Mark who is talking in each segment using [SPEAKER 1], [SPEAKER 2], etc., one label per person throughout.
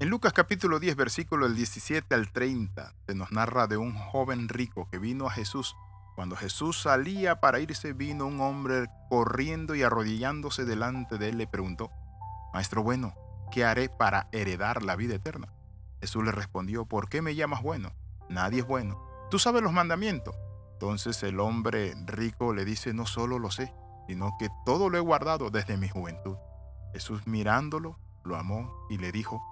[SPEAKER 1] En Lucas capítulo 10, versículo del 17 al 30, se nos narra de un joven rico que vino a Jesús. Cuando Jesús salía para irse, vino un hombre corriendo y arrodillándose delante de él le preguntó, Maestro bueno, ¿qué haré para heredar la vida eterna? Jesús le respondió, ¿por qué me llamas bueno? Nadie es bueno. Tú sabes los mandamientos. Entonces el hombre rico le dice, no solo lo sé, sino que todo lo he guardado desde mi juventud. Jesús mirándolo, lo amó y le dijo,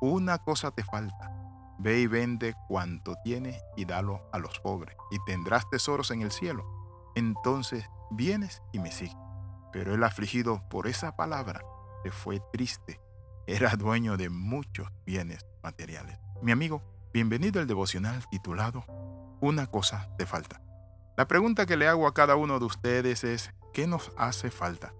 [SPEAKER 1] una cosa te falta. Ve y vende cuanto tienes y dalo a los pobres, y tendrás tesoros en el cielo. Entonces vienes y me sigues. Pero el afligido por esa palabra se fue triste. Era dueño de muchos bienes materiales. Mi amigo, bienvenido al devocional titulado Una cosa te falta. La pregunta que le hago a cada uno de ustedes es, ¿qué nos hace falta?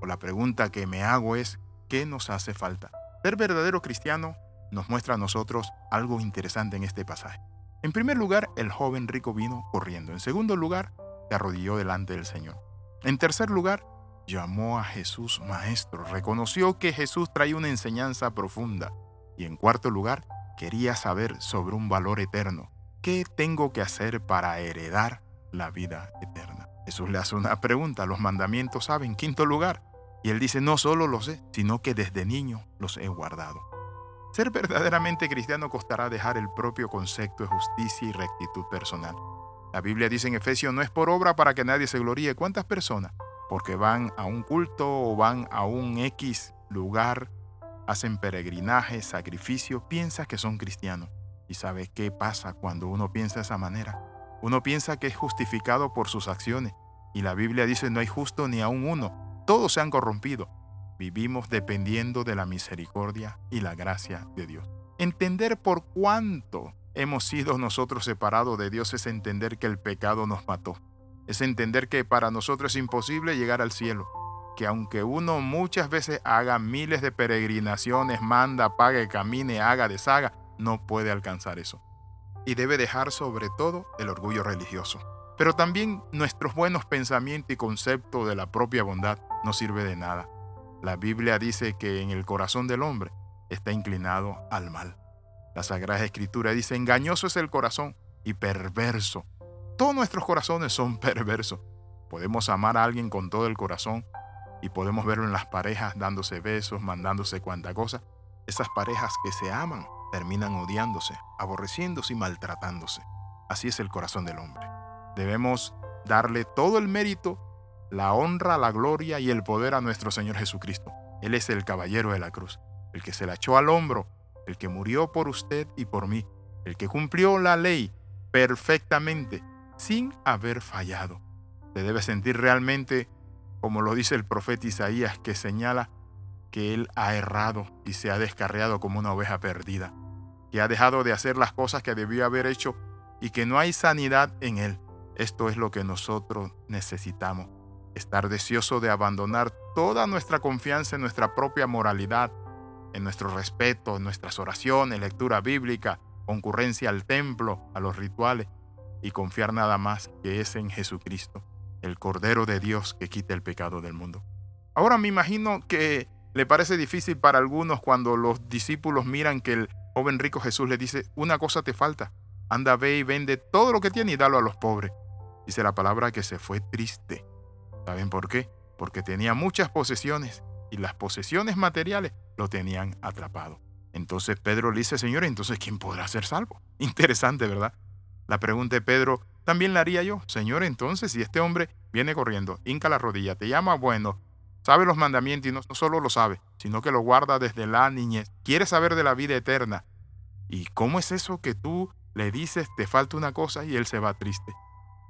[SPEAKER 1] O la pregunta que me hago es, ¿qué nos hace falta? Ser verdadero cristiano nos muestra a nosotros algo interesante en este pasaje. En primer lugar, el joven rico vino corriendo. En segundo lugar, se arrodilló delante del Señor. En tercer lugar, llamó a Jesús maestro. Reconoció que Jesús traía una enseñanza profunda. Y en cuarto lugar, quería saber sobre un valor eterno. ¿Qué tengo que hacer para heredar la vida eterna? Jesús le hace una pregunta. Los mandamientos saben. En quinto lugar, y él dice, no solo los sé, sino que desde niño los he guardado. Ser verdaderamente cristiano costará dejar el propio concepto de justicia y rectitud personal. La Biblia dice en Efesios, no es por obra para que nadie se gloríe. ¿Cuántas personas? Porque van a un culto o van a un X lugar, hacen peregrinaje, sacrificio, piensa que son cristianos. ¿Y sabe qué pasa cuando uno piensa de esa manera? Uno piensa que es justificado por sus acciones. Y la Biblia dice, no hay justo ni aún uno todos se han corrompido. Vivimos dependiendo de la misericordia y la gracia de Dios. Entender por cuánto hemos sido nosotros separados de Dios es entender que el pecado nos mató. Es entender que para nosotros es imposible llegar al cielo. Que aunque uno muchas veces haga miles de peregrinaciones, manda, pague, camine, haga, deshaga, no puede alcanzar eso. Y debe dejar sobre todo el orgullo religioso. Pero también nuestros buenos pensamientos y conceptos de la propia bondad no sirve de nada. La Biblia dice que en el corazón del hombre está inclinado al mal. La Sagrada Escritura dice, engañoso es el corazón y perverso. Todos nuestros corazones son perversos. Podemos amar a alguien con todo el corazón y podemos verlo en las parejas dándose besos, mandándose cuanta cosa. Esas parejas que se aman terminan odiándose, aborreciéndose y maltratándose. Así es el corazón del hombre. Debemos darle todo el mérito la honra, la gloria y el poder a nuestro Señor Jesucristo. Él es el caballero de la cruz, el que se la echó al hombro, el que murió por usted y por mí, el que cumplió la ley perfectamente, sin haber fallado. Se debe sentir realmente, como lo dice el profeta Isaías, que señala que él ha errado y se ha descarriado como una oveja perdida, que ha dejado de hacer las cosas que debió haber hecho y que no hay sanidad en él. Esto es lo que nosotros necesitamos estar deseoso de abandonar toda nuestra confianza en nuestra propia moralidad, en nuestro respeto, en nuestras oraciones, lectura bíblica, concurrencia al templo, a los rituales, y confiar nada más que es en Jesucristo, el Cordero de Dios que quita el pecado del mundo. Ahora me imagino que le parece difícil para algunos cuando los discípulos miran que el joven rico Jesús le dice, una cosa te falta, anda, ve y vende todo lo que tiene y dalo a los pobres. Dice la palabra que se fue triste ¿Saben por qué? Porque tenía muchas posesiones y las posesiones materiales lo tenían atrapado. Entonces Pedro le dice, Señor, entonces ¿quién podrá ser salvo? Interesante, ¿verdad? La pregunta de Pedro también la haría yo. Señor, entonces si este hombre viene corriendo, hinca la rodilla, te llama bueno, sabe los mandamientos y no, solo lo sabe, sino que lo guarda desde la niñez, quiere saber de la vida eterna. ¿Y cómo es eso que tú le dices, te falta una cosa y él se va triste?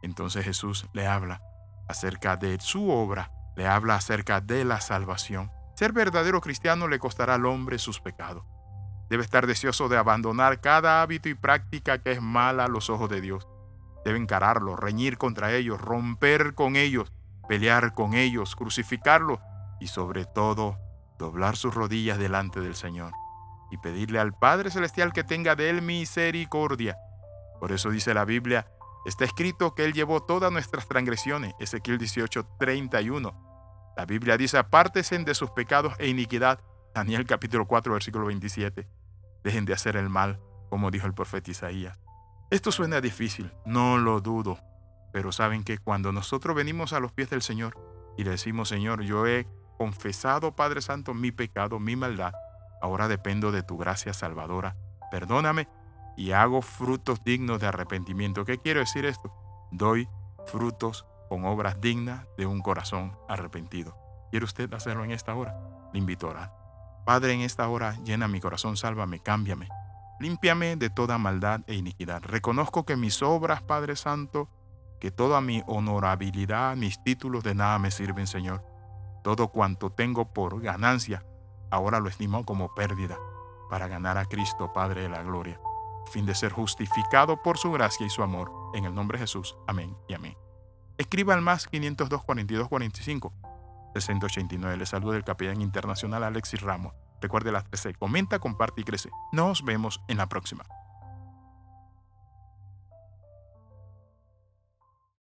[SPEAKER 1] Entonces Jesús le habla acerca de su obra, le habla acerca de la salvación. Ser verdadero cristiano le costará al hombre sus pecados. Debe estar deseoso de abandonar cada hábito y práctica que es mala a los ojos de Dios. Debe encararlo, reñir contra ellos, romper con ellos, pelear con ellos, crucificarlos y sobre todo doblar sus rodillas delante del Señor y pedirle al Padre Celestial que tenga de él misericordia. Por eso dice la Biblia Está escrito que Él llevó todas nuestras transgresiones, Ezequiel 18, 31. La Biblia dice, apártesen de sus pecados e iniquidad, Daniel capítulo 4, versículo 27. dejen de hacer el mal, como dijo el profeta Isaías. Esto suena difícil, no lo dudo, pero saben que cuando nosotros venimos a los pies del Señor y le decimos, Señor, yo he confesado, Padre Santo, mi pecado, mi maldad, ahora dependo de tu gracia salvadora, perdóname y hago frutos dignos de arrepentimiento. ¿Qué quiero decir esto? Doy frutos con obras dignas de un corazón arrepentido. ¿Quiere usted hacerlo en esta hora? Le invito a orar. Padre, en esta hora llena mi corazón, sálvame, cámbiame. Límpiame de toda maldad e iniquidad. Reconozco que mis obras, Padre Santo, que toda mi honorabilidad, mis títulos de nada me sirven, Señor. Todo cuanto tengo por ganancia, ahora lo estimo como pérdida, para ganar a Cristo, Padre de la Gloria, fin de ser justificado por su gracia y su amor. En el nombre de Jesús. Amén y amén. Escriba al más 502 42 45 689. Le saludo del capellán internacional Alexis Ramos. Recuerde las 13. Comenta, comparte y crece. Nos vemos en la próxima.